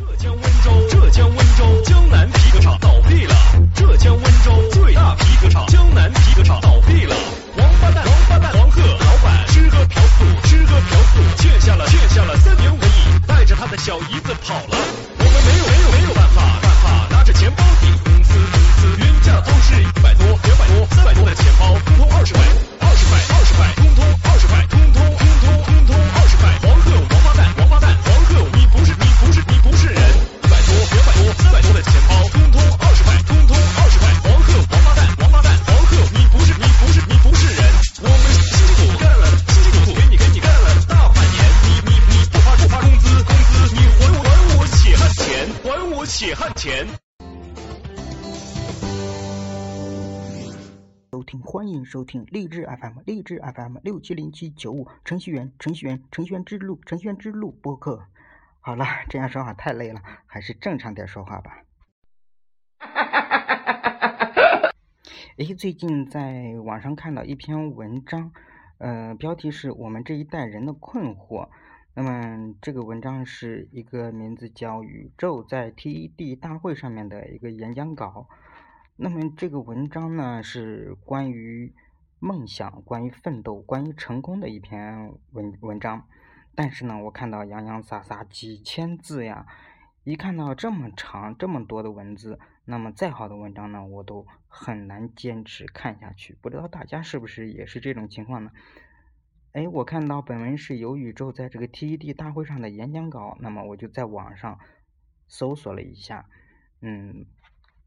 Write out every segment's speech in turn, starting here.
浙江温州，浙江温州江南皮革厂倒闭了。浙江温州最大皮革厂江南皮革厂倒闭了。王八蛋，王八蛋，黄鹤老板吃喝嫖赌，吃喝嫖赌，欠下了欠下了三年五亿，带着他的小姨子跑了。听励志 FM，励志 FM 六七零七九五，程序员，程序员，程序员之路，程序员之路播客。好了，这样说话太累了，还是正常点说话吧。诶，最近在网上看到一篇文章，呃，标题是我们这一代人的困惑。那么这个文章是一个名字叫“宇宙在 TED 大会上面”的一个演讲稿。那么这个文章呢，是关于梦想、关于奋斗、关于成功的一篇文文章。但是呢，我看到洋洋洒洒几千字呀，一看到这么长、这么多的文字，那么再好的文章呢，我都很难坚持看下去。不知道大家是不是也是这种情况呢？哎，我看到本文是由宇宙在这个 TED 大会上的演讲稿，那么我就在网上搜索了一下，嗯。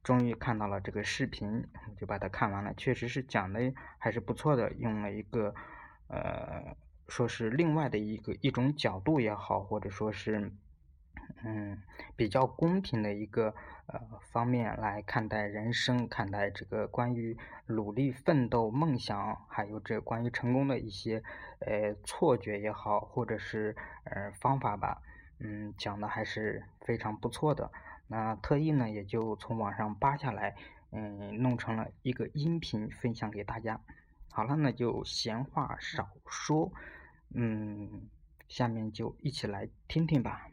终于看到了这个视频，就把它看完了。确实是讲的还是不错的，用了一个呃，说是另外的一个一种角度也好，或者说是嗯比较公平的一个呃方面来看待人生，看待这个关于努力奋斗、梦想，还有这关于成功的一些呃错觉也好，或者是呃方法吧，嗯，讲的还是非常不错的。那特意呢，也就从网上扒下来，嗯，弄成了一个音频分享给大家。好了，那就闲话少说，嗯，下面就一起来听听吧。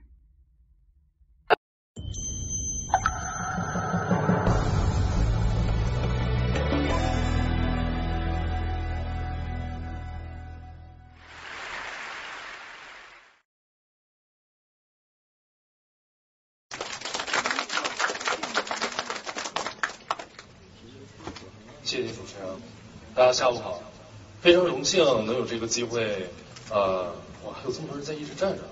大家下午好，非常荣幸能有这个机会，呃，哇，还有这么多人在一直站着，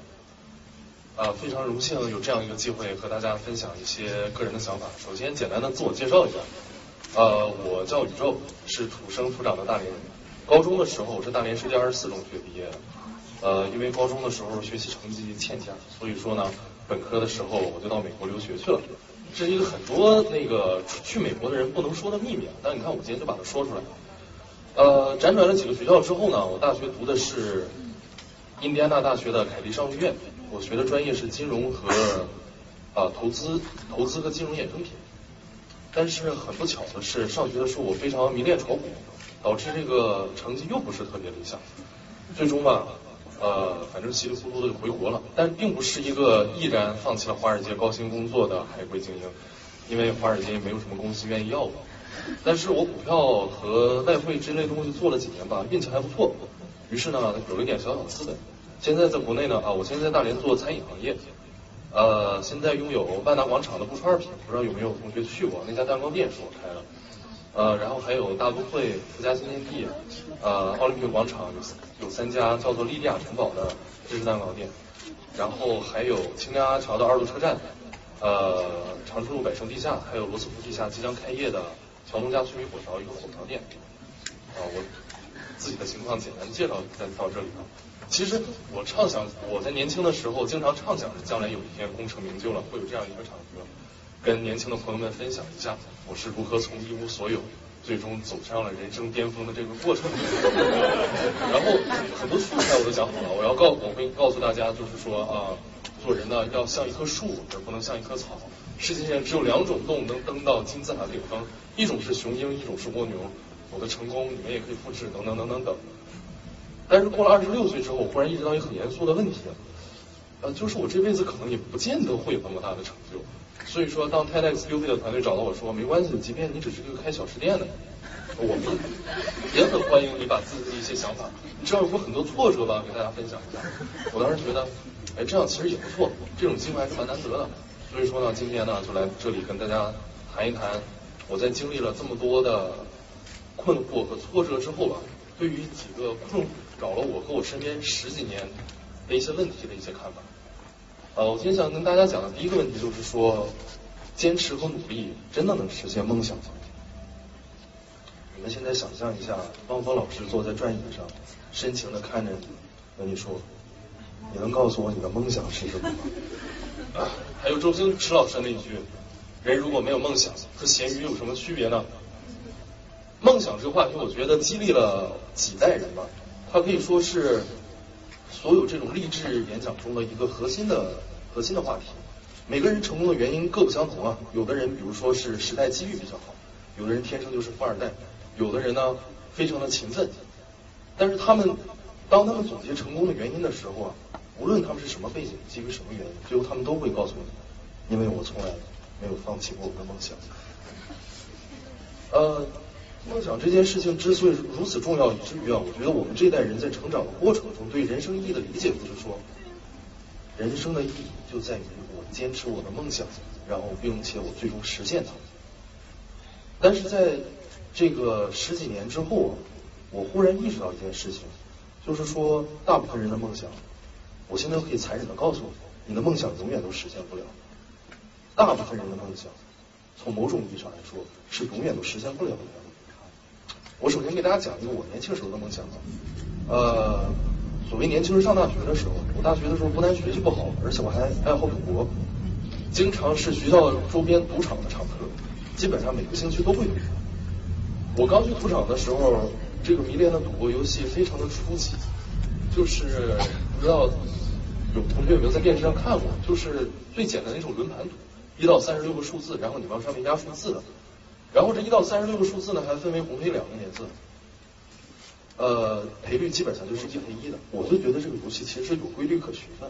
啊，非常荣幸有这样一个机会和大家分享一些个人的想法。首先简单的自我介绍一下，呃，我叫宇宙，是土生土长的大连人。高中的时候我是大连市第二十四中学毕业的，呃，因为高中的时候学习成绩欠佳，所以说呢，本科的时候我就到美国留学去了。这是一个很多那个去美国的人不能说的秘密啊，但你看我今天就把它说出来了。呃，辗转了几个学校之后呢，我大学读的是印第安纳大学的凯迪商学院，我学的专业是金融和啊投资，投资和金融衍生品。但是很不巧的是，上学的时候我非常迷恋炒股，导致这个成绩又不是特别理想，最终吧。呃，反正稀里糊涂的就回国了，但并不是一个毅然放弃了华尔街高薪工作的海归精英，因为华尔街没有什么公司愿意要我。但是我股票和外汇之类东西做了几年吧，运气还不错，于是呢有一点小小资本。现在在国内呢啊，我现在在大连做餐饮行业，呃，现在拥有万达广场的不串品，不知道有没有同学去过？那家蛋糕店是我开的。呃，然后还有大都会、富家新天地，呃，奥林匹克广场有有三家叫做莉迪亚城堡的芝士蛋糕店，然后还有青梁阿桥的二路车站，呃，长春路百盛地下，还有罗斯福地下即将开业的桥东家脆皮火条一个火条店。啊，我自己的情况简单介绍到这里了。其实我畅想，我在年轻的时候经常畅想着将来有一天功成名就了，会有这样一个场合。跟年轻的朋友们分享一下，我是如何从一无所有，最终走上了人生巅峰的这个过程。然后很多素材我都讲好了，我要告我会告诉大家，就是说啊，做人呢要像一棵树，而不能像一棵草。世界上只有两种动物能登到金字塔顶峰，一种是雄鹰，一种是蜗牛。我的成功你们也可以复制，等等等等等。但是过了二十六岁之后，我忽然意识到一个很严肃的问题。呃，就是我这辈子可能也不见得会有那么大的成就。所以说，当 TEDx UP 的团队找到我说，没关系，即便你只是一个开小吃店的，我们也很欢迎你把自己的一些想法，你知道有过很多挫折吧，给大家分享一下。我当时觉得，哎，这样其实也不错，这种机会还是蛮难得的。所以说呢，今天呢，就来这里跟大家谈一谈，我在经历了这么多的困惑和挫折之后吧，对于几个困扰了我和我身边十几年的一些问题的一些看法。呃，我今天想跟大家讲的第一个问题就是说，坚持和努力真的能实现梦想吗？你们现在想象一下，汪峰老师坐在转椅上，深情的看着你，和你说：“你能告诉我你的梦想是什么吗？”还有周星驰老师那一句：“人如果没有梦想，和咸鱼有什么区别呢？”梦想这个话题，我觉得激励了几代人吧，它可以说是所有这种励志演讲中的一个核心的核心的话题。每个人成功的原因各不相同啊，有的人比如说是时代机遇比较好，有的人天生就是富二代，有的人呢非常的勤奋，但是他们当他们总结成功的原因的时候啊，无论他们是什么背景，基于什么原因，最后他们都会告诉你，因为我从来没有放弃过我的梦想。呃，梦想这件事情之所以如此重要，以至于啊，我觉得我们这一代人在成长的过程中，对人生意义的理解就是说，人生的意义就在于我坚持我的梦想，然后并且我最终实现它。但是在这个十几年之后啊，我忽然意识到一件事情，就是说，大部分人的梦想，我现在可以残忍的告诉你，你的梦想永远都实现不了。大部分人的梦想，从某种意义上来说，是永远都实现不了的。我首先给大家讲一个我年轻时候的梦想吧。呃，所谓年轻人上大学的时候，我大学的时候不但学习不好，而且我还爱好赌博，经常是学校周边赌场的常客，基本上每个星期都会赌。我刚去赌场的时候，这个迷恋的赌博游戏非常的初级，就是不知道有同学有没有在电视上看过，就是最简单的一种轮盘赌，一到三十六个数字，然后你往上面压数字的。然后这一到三十六个数字呢，还分为红黑两个颜色，呃，赔率基本上就是一赔一的。我就觉得这个游戏其实有规律可循的，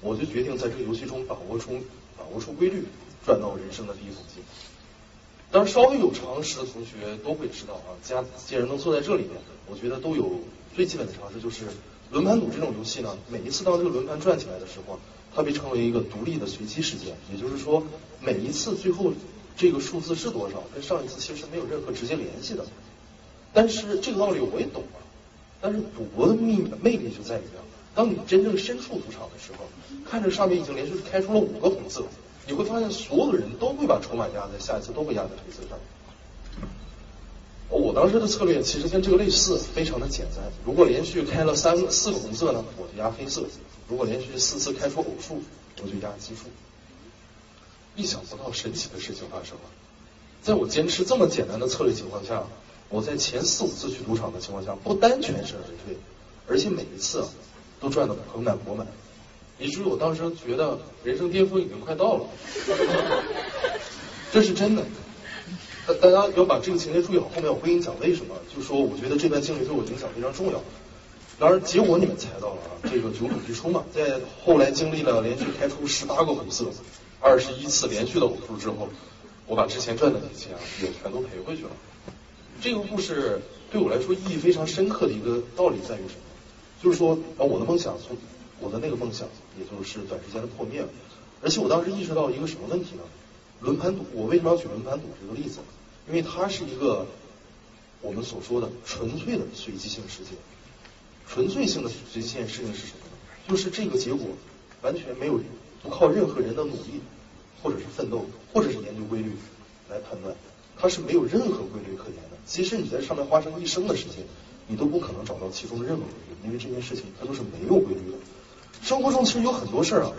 我就决定在这个游戏中把握出把握出规律，赚到人生的第一桶金。当然，稍微有常识的同学都会知道啊，家既然能坐在这里面，我觉得都有最基本的常识，就是轮盘赌这种游戏呢，每一次当这个轮盘转起来的时候，它被称为一个独立的随机事件，也就是说，每一次最后。这个数字是多少？跟上一次其实没有任何直接联系的。但是这个道理我也懂啊。但是赌博的秘密魅力就在于啊，当你真正身处赌场的时候，看着上面已经连续开出了五个红色，你会发现所有的人都会把筹码压在下一次都会压在黑色上。我当时的策略其实跟这个类似，非常的简单。如果连续开了三个、四个红色呢，我就压黑色；如果连续四次开出偶数，我就压奇数。意想不到神奇的事情发生了，在我坚持这么简单的策略情况下，我在前四五次去赌场的情况下，不单全身而退，而且每一次都赚得盆满钵满，以至于我当时觉得人生巅峰已经快到了，这是真的。大大家要把这个情节注意好，后面我会跟你讲为什么。就是说我觉得这段经历对我影响非常重要。当然结果你们猜到了啊，这个九赌必出嘛，在后来经历了连续开出十八个红色。二十一次连续的偶数之后，我把之前赚的那些啊也全都赔回去了。这个故事对我来说意义非常深刻的一个道理在于什么？就是说，啊，我的梦想从我的那个梦想，也就是短时间的破灭了。而且我当时意识到一个什么问题呢？轮盘赌，我为什么要举轮盘赌这个例子？因为它是一个我们所说的纯粹的随机性事件。纯粹性的随机性事件是什么呢？就是这个结果完全没有。不靠任何人的努力，或者是奋斗，或者是研究规律来判断，它是没有任何规律可言的。即使你在上面花上一生的时间，你都不可能找到其中的任何规律，因为这件事情它都是没有规律的。生活中其实有很多事儿啊，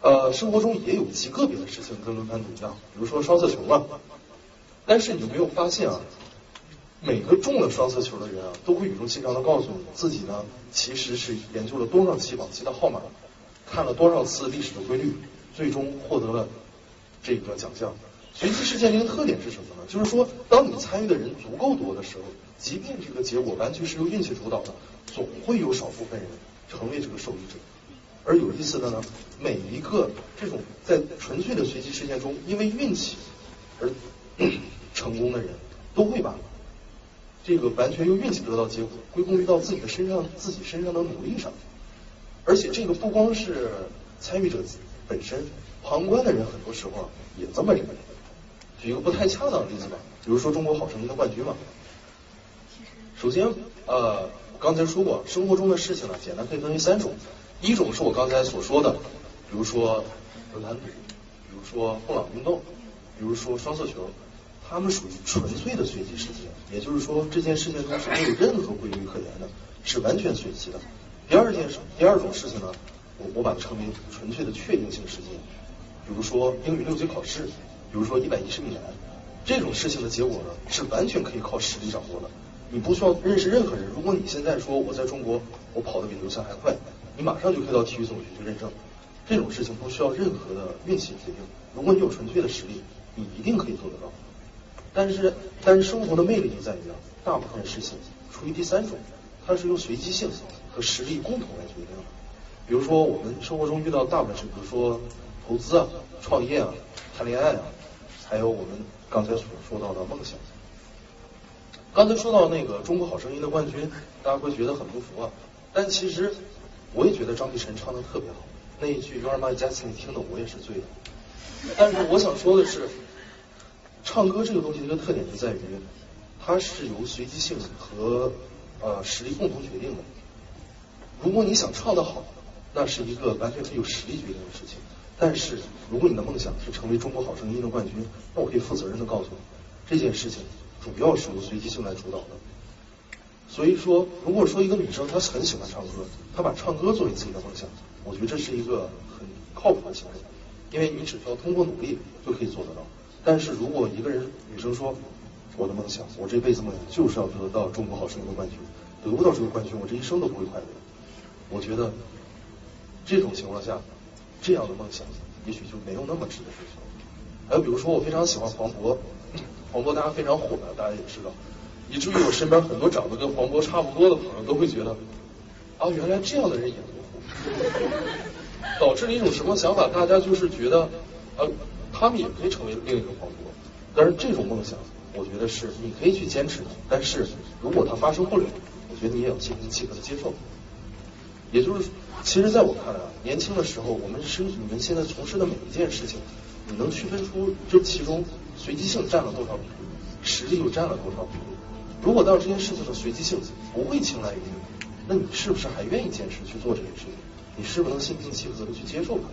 呃，生活中也有极个别的事情跟轮盘赌一样，比如说双色球嘛。但是你有没有发现啊，每个中了双色球的人啊，都会语重心长的告诉你自己呢，其实是研究了多少期往期的号码。看了多少次历史的规律，最终获得了这个奖项。随机事件的一个特点是什么呢？就是说，当你参与的人足够多的时候，即便这个结果完全是由运气主导的，总会有少部分人成为这个受益者。而有意思的呢，每一个这种在纯粹的随机事件中，因为运气而 成功的人，都会把这个完全用运气得到结果归功于到自己的身上、自己身上的努力上。而且这个不光是参与者本身，旁观的人很多时候啊也这么认为。举一个不太恰当的例子吧，比如说《中国好声音》的冠军嘛。首先，呃，刚才说过，生活中的事情呢，简单可以分为三种。一种是我刚才所说的，比如说轮盘赌，比如说布朗运动，比如说双色球，它们属于纯粹的随机事件，也就是说这件事情中是没有任何规律可言的，是完全随机的。第二件事，第二种事情呢，我我把它称为纯粹的确定性事件，比如说英语六级考试，比如说一百一十米栏，这种事情的结果呢，是完全可以靠实力掌握的。你不需要认识任何人，如果你现在说我在中国，我跑得比刘翔还快。你马上就可以到体育总局去认证，这种事情不需要任何的运气决定。如果你有纯粹的实力，你一定可以做得到。但是，但是生活的魅力就在于啊，大部分事情处于第三种，它是由随机性和实力共同来决定的。比如说，我们生活中遇到大部分事，比如说投资啊、创业啊、谈恋爱啊，还有我们刚才所说到的梦想。刚才说到那个《中国好声音》的冠军，大家会觉得很不服啊，但其实。我也觉得张碧晨唱的特别好，那一句 You are my destiny 听的我也是醉了。但是我想说的是，唱歌这个东西的一个特点就在于，它是由随机性和呃实力共同决定的。如果你想唱得好，那是一个完全可以由实力决定的事情。但是如果你的梦想是成为中国好声音的冠军，那我可以负责任的告诉你，这件事情主要是由随机性来主导的。所以说，如果说一个女生她很喜欢唱歌，她把唱歌作为自己的梦想，我觉得这是一个很靠谱的行为，因为你只需要通过努力就可以做得到。但是如果一个人女生说，我的梦想，我这辈子梦想就是要得到中国好声音的冠军，得不到这个冠军，我这一生都不会快乐。我觉得这种情况下，这样的梦想也许就没有那么值得追求。还有比如说，我非常喜欢黄渤，黄渤大家非常火的，大家也知道。以至于我身边很多长得跟黄渤差不多的朋友都会觉得，啊，原来这样的人也能火，导致了一种什么想法？大家就是觉得，呃，他们也可以成为另一个黄渤。但是这种梦想，我觉得是你可以去坚持的。但是如果它发生不了，我觉得你也要心平气和的接受。也就是，其实在我看来啊，年轻的时候，我们是你们现在从事的每一件事情，你能区分出这其中随机性占了多少比例，实力又占了多少比例？如果当这件事情的随机性不会青睐于你，那你是不是还愿意坚持去做这件事情？你是不是能心平气和的去接受它？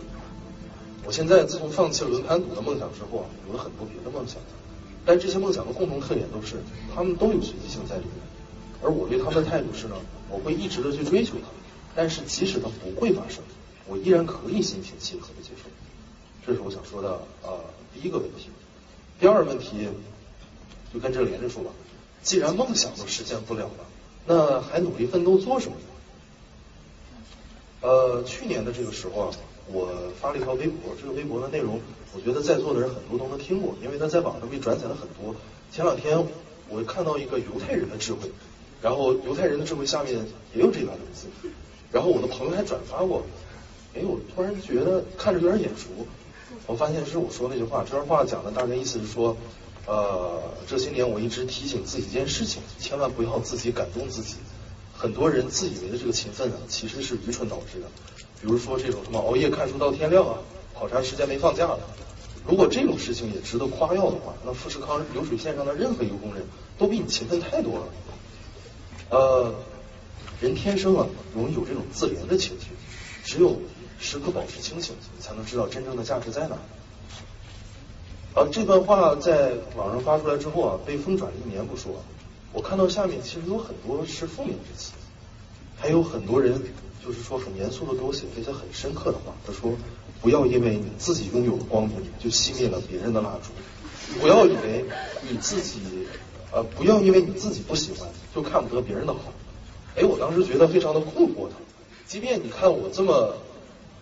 我现在自从放弃了轮盘赌的梦想之后啊，有了很多别的梦想，但这些梦想的共同特点都是，他们都有随机性在里面。而我对他们的态度是呢，我会一直的去追求它，但是即使它不会发生，我依然可以心平气和的接受。这是我想说的呃第一个问题。第二个问题就跟这连着说吧。既然梦想都实现不了了，那还努力奋斗做什么呢？呃，去年的这个时候啊，我发了一条微博，这个微博的内容，我觉得在座的人很多都能听过，因为他在网上被转载了很多。前两天我看到一个犹太人的智慧，然后犹太人的智慧下面也有这段文字，然后我的朋友还转发过，哎，我突然觉得看着有点眼熟，我发现是我说那句话，这段话讲的大概意思是说。呃，这些年我一直提醒自己一件事情，千万不要自己感动自己。很多人自以为的这个勤奋啊，其实是愚蠢导致的。比如说这种什么熬夜看书到天亮啊，好长时间没放假了。如果这种事情也值得夸耀的话，那富士康流水线上的任何一个工人都比你勤奋太多了。呃，人天生啊容易有这种自怜的情绪，只有时刻保持清醒，才能知道真正的价值在哪。啊，这段话在网上发出来之后啊，被疯转一年不说，我看到下面其实有很多是负面之词，还有很多人就是说很严肃的给我写了一些很深刻的话，他说不要因为你自己拥有的光明就熄灭了别人的蜡烛，不要以为你自己呃不要因为你自己不喜欢就看不得别人的好，哎，我当时觉得非常的困惑他，即便你看我这么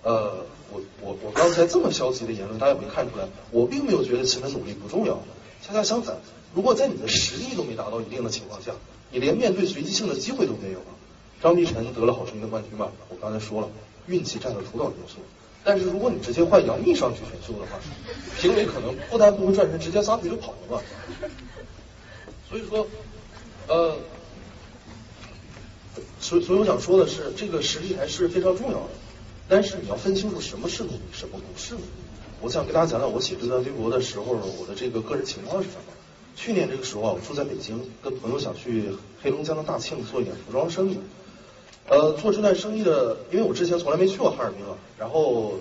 呃。我我我刚才这么消极的言论，大家有没有看出来？我并没有觉得勤奋努力不重要，恰恰相反，如果在你的实力都没达到一定的情况下，你连面对随机性的机会都没有了。张碧晨得了好声音的冠军吧？我刚才说了，运气占了主导因素。但是如果你直接换杨幂上去选秀的话，评委可能不单不会转身，直接撒腿就跑了吧。所以说，呃，所以所以我想说的是，这个实力还是非常重要的。但是你要分清楚什么是努力，什么不是努力。我想跟大家讲讲我写这段微博的时候，我的这个个人情况是什么。去年这个时候啊，我住在北京，跟朋友想去黑龙江的大庆做一点服装生意。呃，做这段生意的，因为我之前从来没去过哈尔滨啊，然后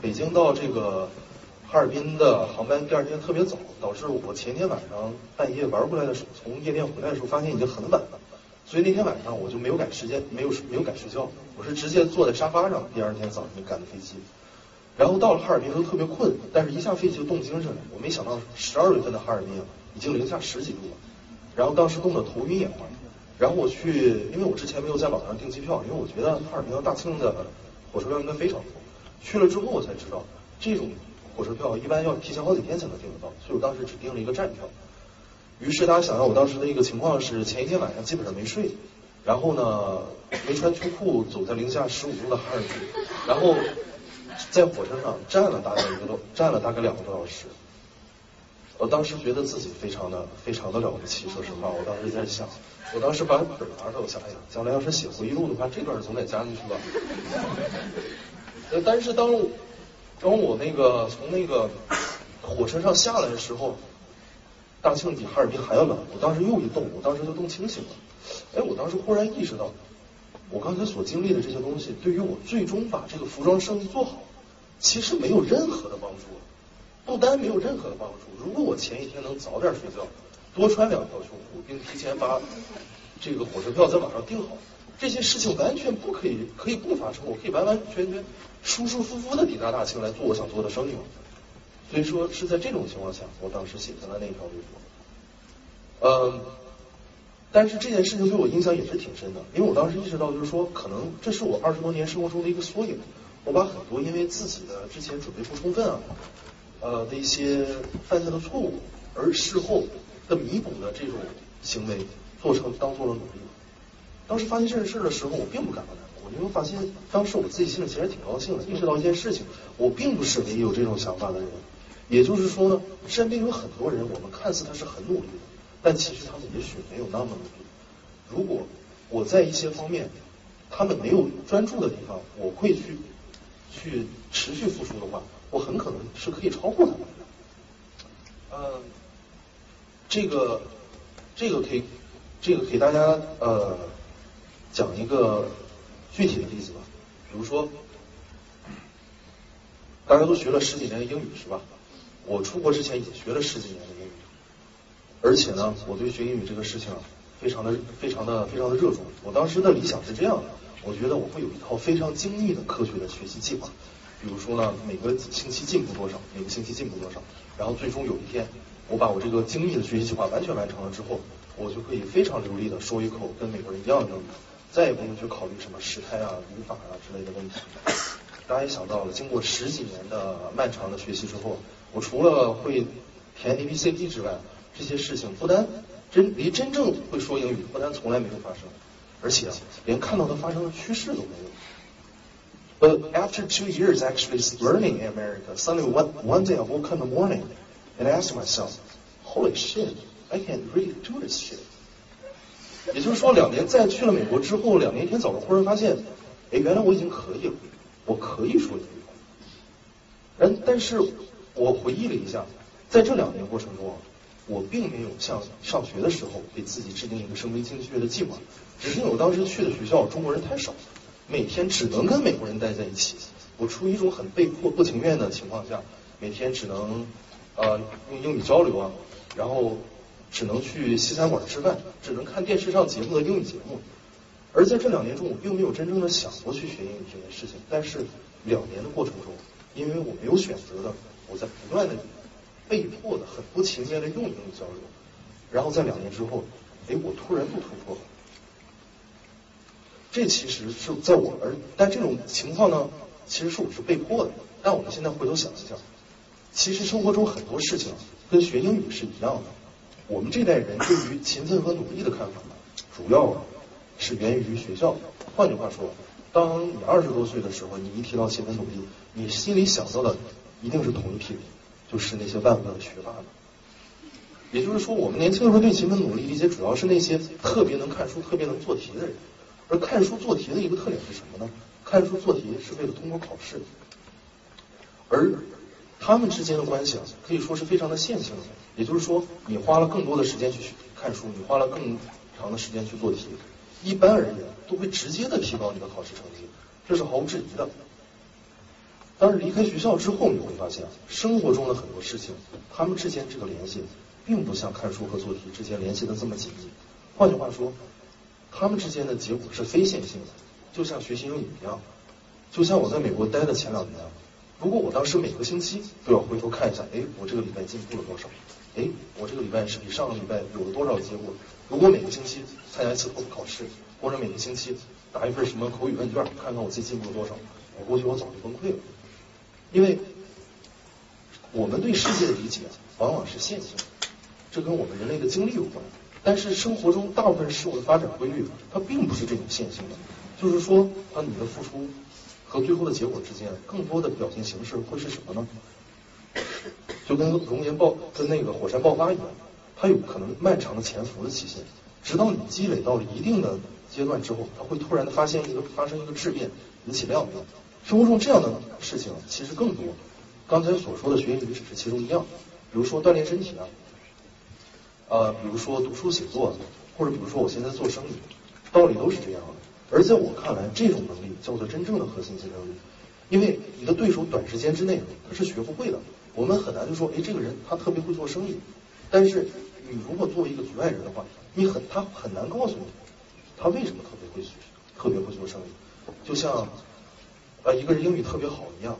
北京到这个哈尔滨的航班第二天特别早，导致我前天晚上半夜玩回来的时候，从夜店回来的时候发现已经很晚了，所以那天晚上我就没有赶时间，没有没有赶睡觉，我是直接坐在沙发上，第二天早上就赶的飞机。然后到了哈尔滨都特别困，但是一下飞机就动精神了。我没想到十二月份的哈尔滨，已经零下十几度了，然后当时冻得头晕眼花。然后我去，因为我之前没有在网上订机票，因为我觉得哈尔滨到大庆的火车票应该非常多。去了之后我才知道，这种火车票一般要提前好几天才能订得到，所以我当时只订了一个站票。于是大家想想我当时的一个情况是，前一天晚上基本上没睡，然后呢没穿秋裤走在零下十五度的哈尔滨，然后在火车上站了大概一个多，站了大概两个多小时。我当时觉得自己非常的非常的了不起，说实话，我当时在想。我当时把本拿着，我想，哎呀，将来要是写回忆录的话，这段总得加进去吧。但是当当我那个从那个火车上下来的时候，大庆比哈尔滨还要冷。我当时又一动，我当时就冻清醒了。哎，我当时忽然意识到，我刚才所经历的这些东西，对于我最终把这个服装生意做好，其实没有任何的帮助。不单没有任何的帮助，如果我前一天能早点睡觉。多穿两条秋裤，并提前把这个火车票在网上订好，这些事情完全不可以，可以不发生。我可以完完全全舒舒服服的抵达大庆来做我想做的生意。所以说是在这种情况下，我当时写下了那条微博。嗯，但是这件事情对我影响也是挺深的，因为我当时意识到，就是说，可能这是我二十多年生活中的一个缩影。我把很多因为自己的之前准备不充分啊，呃的一些犯下的错误，而事后。的弥补的这种行为做成当做了努力。当时发现这件事的时候，我并不感到难过，因为发现当时我自己心里其实挺高兴的，意识到一件事情，我并不是唯一有这种想法的人。也就是说呢，身边有很多人，我们看似他是很努力的，但其实他们也许没有那么努力。如果我在一些方面他们没有专注的地方，我会去去持续付出的话，我很可能是可以超过他们的。嗯。这个，这个可以，这个给大家呃讲一个具体的例子吧。比如说，大家都学了十几年的英语是吧？我出国之前也学了十几年的英语，而且呢，我对学英语这个事情非常的、非常的、非常的热衷。我当时的理想是这样的，我觉得我会有一套非常精密的科学的学习计划。比如说呢，每个星期进步多少，每个星期进步多少，然后最终有一天。我把我这个精密的学习计划完全完成了之后，我就可以非常流利的说一口跟美国人一样的英语，再也不用去考虑什么时态啊、语法啊之类的问题。大家也想到了，经过十几年的漫长的学习之后，我除了会填 A B C D 之外，这些事情不单真离真正会说英语不单从来没有发生，而且连看到它发生的趋势都没有。But after two years actually learning in America, suddenly one one day I woke up in the morning. And I asked myself, holy shit, I can really do this shit. 也就是说，两年在去了美国之后，两年一天早上忽然发现，哎，原来我已经可以了，我可以说英语。然，但是我回忆了一下，在这两年过程中啊，我并没有像上学的时候给自己制定一个声威经济学的计划，只是因为我当时去的学校中国人太少，每天只能跟美国人待在一起。我出于一种很被迫、不情愿的情况下，每天只能。呃，用英语交流啊，然后只能去西餐馆吃饭，只能看电视上节目的英语节目。而在这两年中，我并没有真正的想过去学英语这件事情。但是两年的过程中，因为我没有选择的，我在不断的被迫的、很不情愿的用英语交流。然后在两年之后，哎，我突然不突破了。这其实是在我而，但这种情况呢，其实是我是被迫的。但我们现在回头想一想。其实生活中很多事情跟学英语是一样的。我们这代人对于勤奋和努力的看法呢，主要是源于学校。换句话说，当你二十多岁的时候，你一提到勤奋努力，你心里想到的一定是同一批人，就是那些万恶的学霸们。也就是说，我们年轻的时候对勤奋努力理解主要是那些特别能看书、特别能做题的人。而看书做题的一个特点是什么呢？看书做题是为了通过考试，而他们之间的关系啊，可以说是非常的线性的。也就是说，你花了更多的时间去看书，你花了更长的时间去做题，一般而言都会直接的提高你的考试成绩，这是毫无质疑的。但是离开学校之后，你会发现，生活中的很多事情，他们之间这个联系，并不像看书和做题之间联系的这么紧密。换句话说。他们之间的结果是非线性的，就像学习英语一样，就像我在美国待的前两年，如果我当时每个星期都要回头看一下，哎，我这个礼拜进步了多少？哎，我这个礼拜是比上个礼拜有了多少结果？如果每个星期参加一次托福考试，或者每个星期答一份什么口语问卷，看看我自己进步了多少，我估计我早就崩溃了，因为我们对世界的理解往往是线性的，这跟我们人类的经历有关。但是生活中大部分事物的发展规律，它并不是这种线性的，就是说，啊，你的付出和最后的结果之间，更多的表现形式会是什么呢？就跟熔岩爆、跟那个火山爆发一样，它有可能漫长的潜伏的期限，直到你积累到了一定的阶段之后，它会突然的发现一个发生一个质变，引起量变。生活中这样的事情其实更多，刚才所说的学英语只是其中一样，比如说锻炼身体啊。呃，比如说读书写作，或者比如说我现在做生意，道理都是这样的。而在我看来，这种能力叫做真正的核心竞争力，因为你的对手短时间之内他是学不会的。我们很难就说，哎，这个人他特别会做生意，但是你如果作为一个局外人的话，你很他很难告诉你他为什么特别会学特别会做生意。就像呃一个人英语特别好一样，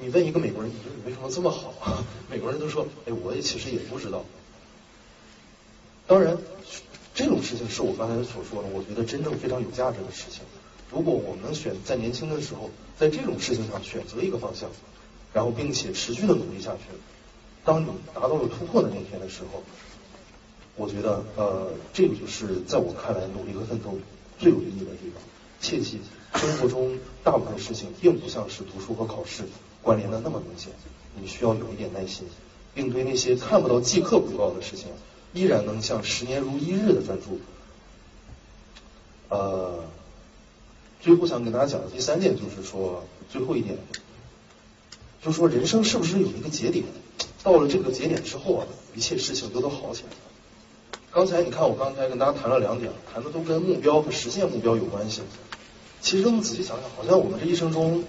你问一个美国人，你说你为什么这么好？美国人都说，哎，我也其实也不知道。当然，这种事情是我刚才所说的，我觉得真正非常有价值的事情。如果我们能选在年轻的时候，在这种事情上选择一个方向，然后并且持续的努力下去，当你达到了突破的那天的时候，我觉得呃，这个就是在我看来努力和奋斗最有意义的地方。切记，生活中大部分事情并不像是读书和考试关联的那么明显，你需要有一点耐心，并对那些看不到即刻回报的事情。依然能像十年如一日的专注。呃，最后想给大家讲的第三点就是说，最后一点，就是说人生是不是有一个节点？到了这个节点之后啊，一切事情都都好起来了。刚才你看，我刚才跟大家谈了两点，谈的都跟目标和实现目标有关系。其实我们仔细想想，好像我们这一生中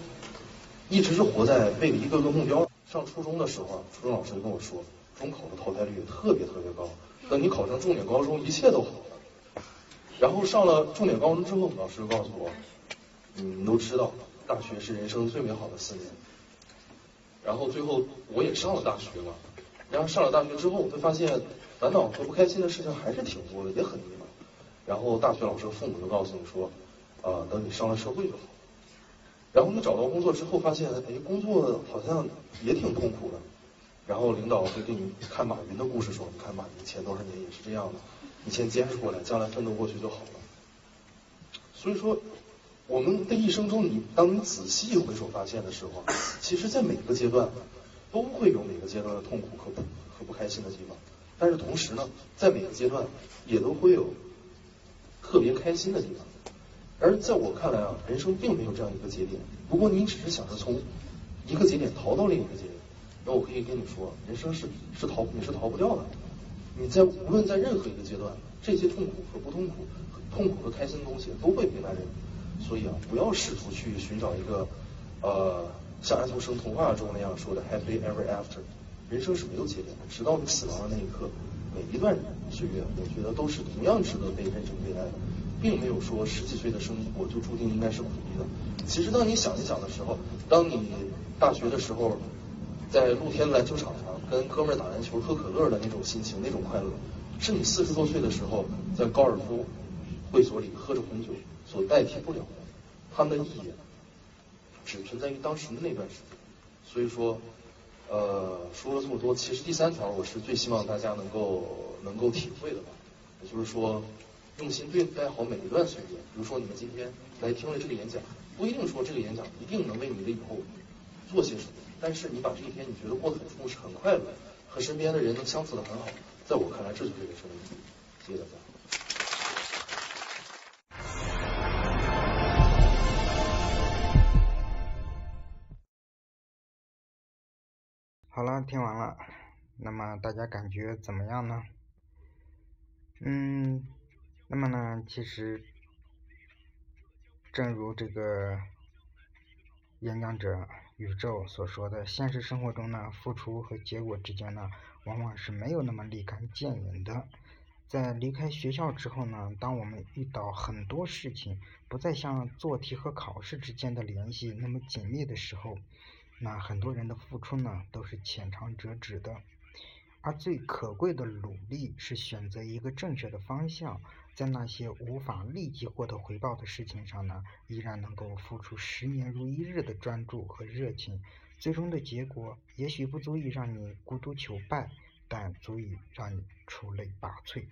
一直是活在为了一个个目标。上初中的时候，初中老师就跟我说，中考的淘汰率特别特别高。等你考上重点高中，一切都好了。然后上了重点高中之后，老师告诉我，你们都知道，大学是人生最美好的四年。然后最后我也上了大学了。然后上了大学之后，我会发现烦恼和不开心的事情还是挺多的，也很迷茫。然后大学老师父母就告诉你说，啊，等你上了社会就好。然后你找到工作之后，发现哎，工作好像也挺痛苦的。然后领导会给你看马云的故事，说你看马云前多少年也是这样的，你先坚持过来，将来奋斗过去就好了。所以说，我们的一生中，你当你仔细回首发现的时候，其实，在每个阶段都会有每个阶段的痛苦和不和不开心的地方，但是同时呢，在每个阶段也都会有特别开心的地方。而在我看来啊，人生并没有这样一个节点，如果你只是想着从一个节点逃到另一个节点。那我可以跟你说，人生是是逃你是逃不掉的。你在无论在任何一个阶段，这些痛苦和不痛苦、痛苦和开心的东西都会陪伴着你。所以啊，不要试图去寻找一个呃像安徒生童话中那样说的 happy ever after。人生是没有节点的，直到你死亡的那一刻，每一段岁月，我觉得都是同样值得被认真对待的，并没有说十几岁的生活就注定应该是苦逼的。其实当你想一想的时候，当你大学的时候。在露天篮球场上跟哥们儿打篮球、喝可乐的那种心情、那种快乐，是你四十多岁的时候在高尔夫会所里喝着红酒所代替不了的。他们的意义只存在于当时的那段时间。所以说，呃，说了这么多，其实第三条我是最希望大家能够能够体会的吧，也就是说，用心对待好每一段岁月。比如说你们今天来听了这个演讲，不一定说这个演讲一定能为你的以后做些什么，但是你把这一天你觉得过得很充实、很快乐，和身边的人能相处的很好，在我看来这就是人生的意义。谢谢大家。好了，听完了，那么大家感觉怎么样呢？嗯，那么呢，其实，正如这个演讲者宇宙所说的，现实生活中呢，付出和结果之间呢，往往是没有那么立竿见影的。在离开学校之后呢，当我们遇到很多事情不再像做题和考试之间的联系那么紧密的时候，那很多人的付出呢，都是浅尝辄止的，而最可贵的努力是选择一个正确的方向，在那些无法立即获得回报的事情上呢，依然能够付出十年如一日的专注和热情，最终的结果也许不足以让你孤独求败，但足以让你出类拔萃。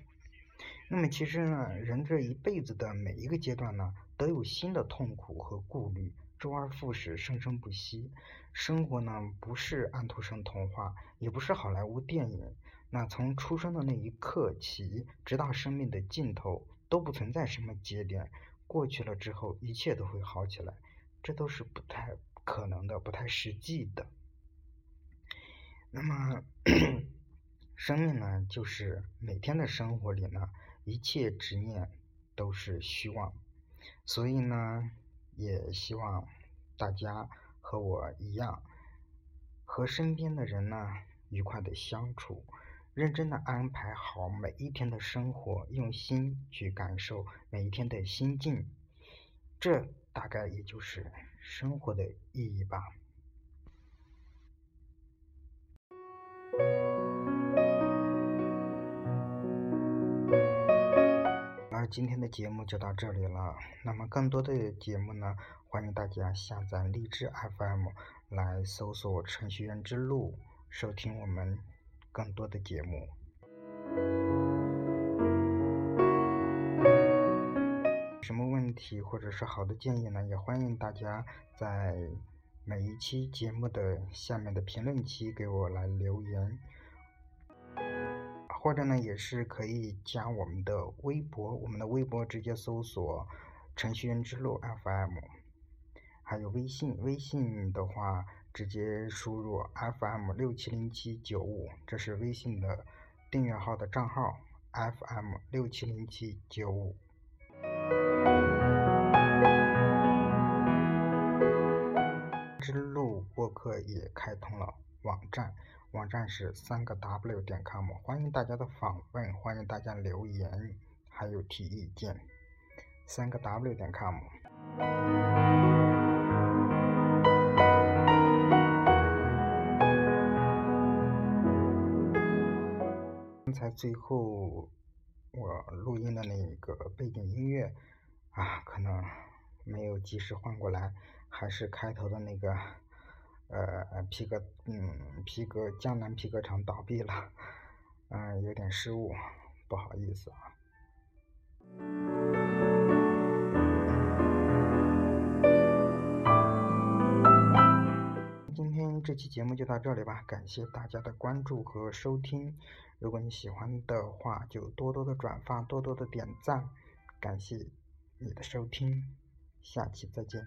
那么其实呢，人这一辈子的每一个阶段呢，都有新的痛苦和顾虑。周而复始，生生不息。生活呢，不是安徒生童话，也不是好莱坞电影。那从出生的那一刻起，直到生命的尽头，都不存在什么节点。过去了之后，一切都会好起来，这都是不太可能的，不太实际的。那么，生命呢，就是每天的生活里呢，一切执念都是虚妄。所以呢。也希望大家和我一样，和身边的人呢愉快的相处，认真的安排好每一天的生活，用心去感受每一天的心境，这大概也就是生活的意义吧。今天的节目就到这里了。那么更多的节目呢，欢迎大家下载荔枝 FM 来搜索“程序员之路”，收听我们更多的节目。什么问题或者是好的建议呢？也欢迎大家在每一期节目的下面的评论区给我来留言。或者呢，也是可以加我们的微博，我们的微博直接搜索“程序员之路 FM”，还有微信，微信的话直接输入 “FM 六七零七九五”，这是微信的订阅号的账号 “FM 六七零七九五”。之路播客也开通了网站。网站是三个 W 点 com，欢迎大家的访问，欢迎大家留言，还有提意见。三个 W 点 com。刚才最后我录音的那个背景音乐啊，可能没有及时换过来，还是开头的那个。呃，皮革，嗯，皮革江南皮革厂倒闭了，嗯，有点失误，不好意思啊。今天这期节目就到这里吧，感谢大家的关注和收听。如果你喜欢的话，就多多的转发，多多的点赞，感谢你的收听，下期再见，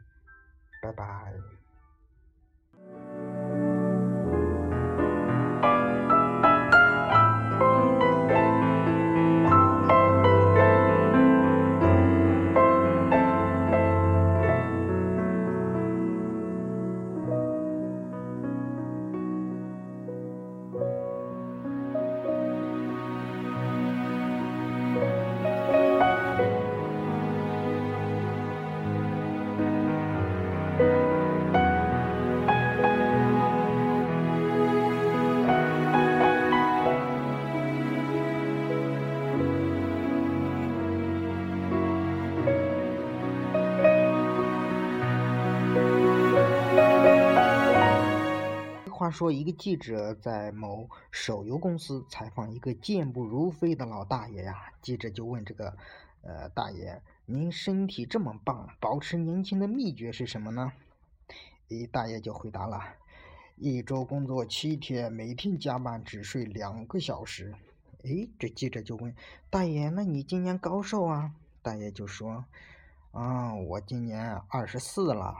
拜拜。话说，一个记者在某手游公司采访一个健步如飞的老大爷呀。记者就问这个，呃，大爷，您身体这么棒，保持年轻的秘诀是什么呢？诶，大爷就回答了：一周工作七天，每天加班，只睡两个小时。诶，这记者就问大爷：“那你今年高寿啊？”大爷就说：“啊，我今年二十四了。”